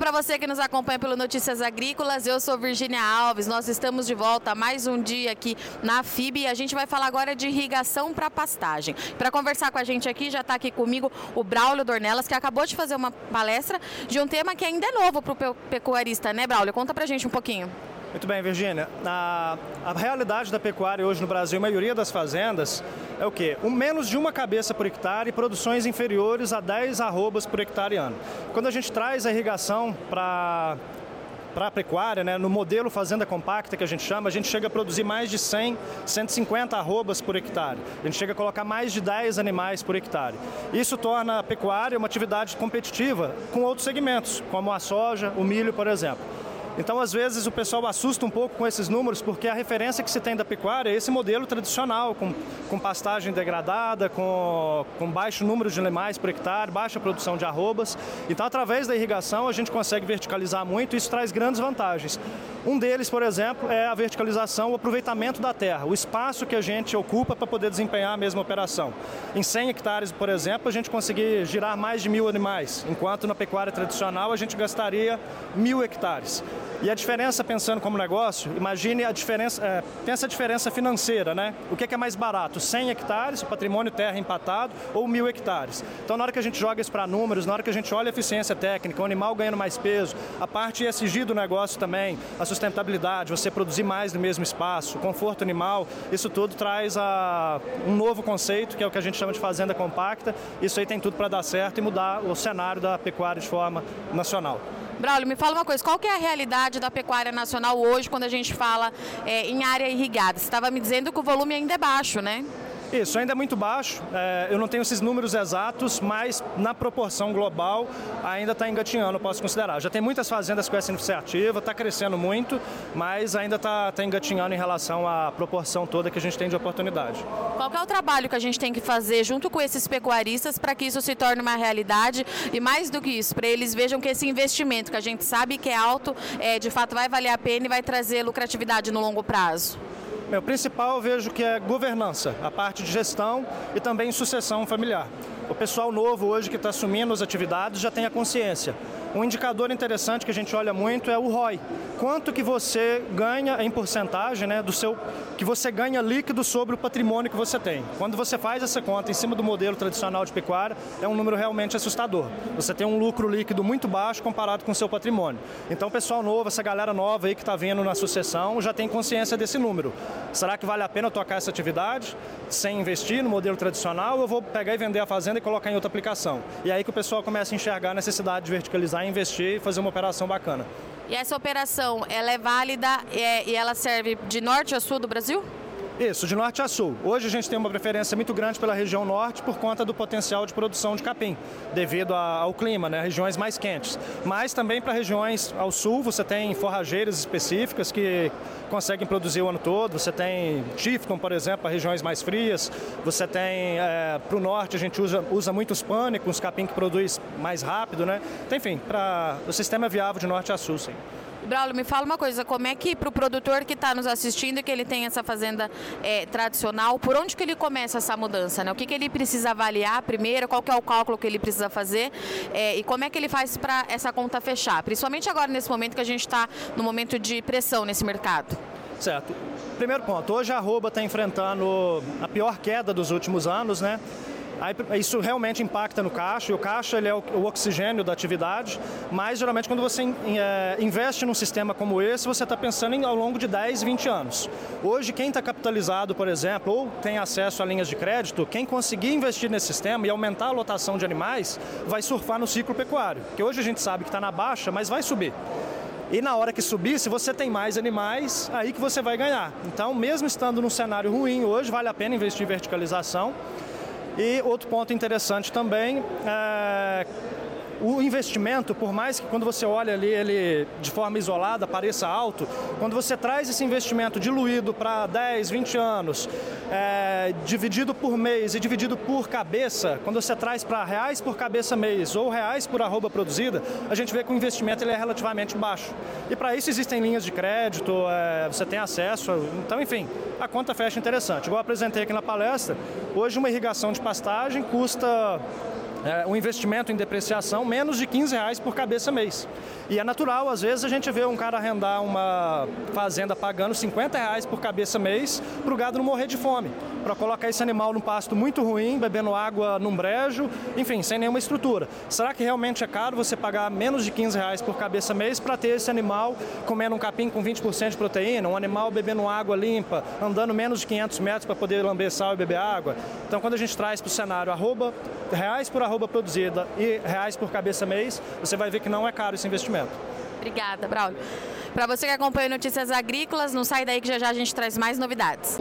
para você que nos acompanha pelo Notícias Agrícolas. Eu sou Virginia Alves. Nós estamos de volta mais um dia aqui na FIB e a gente vai falar agora de irrigação para pastagem. Para conversar com a gente aqui, já está aqui comigo o Braulio Dornelas, que acabou de fazer uma palestra de um tema que ainda é novo para o pecuarista, né, Braulio? Conta para a gente um pouquinho. Muito bem, Virgínia. A, a, realidade da pecuária hoje no Brasil, a maioria das fazendas, é o quê? Um, menos de uma cabeça por hectare e produções inferiores a 10 arrobas por hectare ano. Quando a gente traz a irrigação para para a pecuária, né, no modelo fazenda compacta que a gente chama, a gente chega a produzir mais de 100, 150 arrobas por hectare. A gente chega a colocar mais de 10 animais por hectare. Isso torna a pecuária uma atividade competitiva com outros segmentos, como a soja, o milho, por exemplo. Então, às vezes, o pessoal assusta um pouco com esses números, porque a referência que se tem da pecuária é esse modelo tradicional, com, com pastagem degradada, com, com baixo número de animais por hectare, baixa produção de arrobas. Então, através da irrigação, a gente consegue verticalizar muito e isso traz grandes vantagens. Um deles, por exemplo, é a verticalização, o aproveitamento da terra, o espaço que a gente ocupa para poder desempenhar a mesma operação. Em 100 hectares, por exemplo, a gente conseguir girar mais de mil animais, enquanto na pecuária tradicional a gente gastaria mil hectares. E a diferença, pensando como negócio, imagine a diferença, é, pensa a diferença financeira, né? O que é, que é mais barato? 100 hectares, patrimônio terra empatado, ou mil hectares? Então, na hora que a gente joga isso para números, na hora que a gente olha a eficiência técnica, o animal ganhando mais peso, a parte ESG do negócio também, a sustentabilidade, você produzir mais no mesmo espaço, conforto animal, isso tudo traz a, um novo conceito, que é o que a gente chama de fazenda compacta. Isso aí tem tudo para dar certo e mudar o cenário da pecuária de forma nacional. Braulio, me fala uma coisa, qual que é a realidade da pecuária nacional hoje quando a gente fala é, em área irrigada? Você estava me dizendo que o volume ainda é baixo, né? Isso ainda é muito baixo. É, eu não tenho esses números exatos, mas na proporção global ainda está engatinhando, posso considerar. Já tem muitas fazendas com essa iniciativa, está crescendo muito, mas ainda está tá engatinhando em relação à proporção toda que a gente tem de oportunidade. Qual é o trabalho que a gente tem que fazer junto com esses pecuaristas para que isso se torne uma realidade e mais do que isso, para eles vejam que esse investimento que a gente sabe que é alto, é, de fato vai valer a pena e vai trazer lucratividade no longo prazo? O principal eu vejo que é governança, a parte de gestão e também sucessão familiar. O pessoal novo hoje que está assumindo as atividades já tem a consciência. Um indicador interessante que a gente olha muito é o ROI. Quanto que você ganha em porcentagem, né, do seu que você ganha líquido sobre o patrimônio que você tem. Quando você faz essa conta em cima do modelo tradicional de pecuária, é um número realmente assustador. Você tem um lucro líquido muito baixo comparado com o seu patrimônio. Então, o pessoal novo, essa galera nova aí que está vindo na sucessão, já tem consciência desse número. Será que vale a pena tocar essa atividade sem investir no modelo tradicional eu vou pegar e vender a fazenda e colocar em outra aplicação? E aí que o pessoal começa a enxergar a necessidade de verticalizar investir e fazer uma operação bacana. E essa operação, ela é válida é, e ela serve de norte a sul do Brasil? Isso, de norte a sul. Hoje a gente tem uma preferência muito grande pela região norte por conta do potencial de produção de capim, devido ao clima, né, regiões mais quentes. Mas também para regiões ao sul, você tem forrageiras específicas que conseguem produzir o ano todo. Você tem Tifton, por exemplo, para regiões mais frias. Você tem, é, para o norte, a gente usa, usa muitos pânicos, capim que produz mais rápido, né? Então, enfim, para o sistema é viável de norte a sul, sim. Braulio, me fala uma coisa, como é que para o produtor que está nos assistindo e que ele tem essa fazenda é, tradicional, por onde que ele começa essa mudança? Né? O que, que ele precisa avaliar primeiro, qual que é o cálculo que ele precisa fazer é, e como é que ele faz para essa conta fechar? Principalmente agora nesse momento que a gente está no momento de pressão nesse mercado. Certo. Primeiro ponto, hoje a arroba está enfrentando a pior queda dos últimos anos, né? Aí, isso realmente impacta no caixa, e o caixa ele é o, o oxigênio da atividade, mas geralmente quando você é, investe num sistema como esse, você está pensando em, ao longo de 10, 20 anos. Hoje, quem está capitalizado, por exemplo, ou tem acesso a linhas de crédito, quem conseguir investir nesse sistema e aumentar a lotação de animais, vai surfar no ciclo pecuário, que hoje a gente sabe que está na baixa, mas vai subir. E na hora que subir, se você tem mais animais, aí que você vai ganhar. Então, mesmo estando num cenário ruim hoje, vale a pena investir em verticalização. E outro ponto interessante também é o investimento, por mais que quando você olha ali ele de forma isolada pareça alto, quando você traz esse investimento diluído para 10, 20 anos, é, dividido por mês e dividido por cabeça, quando você traz para reais por cabeça mês ou reais por arroba produzida, a gente vê que o investimento ele é relativamente baixo. E para isso existem linhas de crédito, é, você tem acesso, então enfim, a conta fecha interessante. Igual eu apresentei aqui na palestra, hoje uma irrigação de pastagem custa é, um investimento em depreciação menos de 15 reais por cabeça mês. E é natural, às vezes, a gente vê um cara arrendar uma fazenda pagando 50 reais por cabeça mês para o gado não morrer de fome. Para colocar esse animal num pasto muito ruim, bebendo água num brejo, enfim, sem nenhuma estrutura. Será que realmente é caro você pagar menos de 15 reais por cabeça mês para ter esse animal comendo um capim com 20% de proteína, um animal bebendo água limpa, andando menos de 500 metros para poder lamber sal e beber água? Então, quando a gente traz para o cenário arroba, reais por arroba produzida e reais por cabeça mês, você vai ver que não é caro esse investimento. Obrigada, Braulio. Para você que acompanha Notícias Agrícolas, não sai daí que já já a gente traz mais novidades.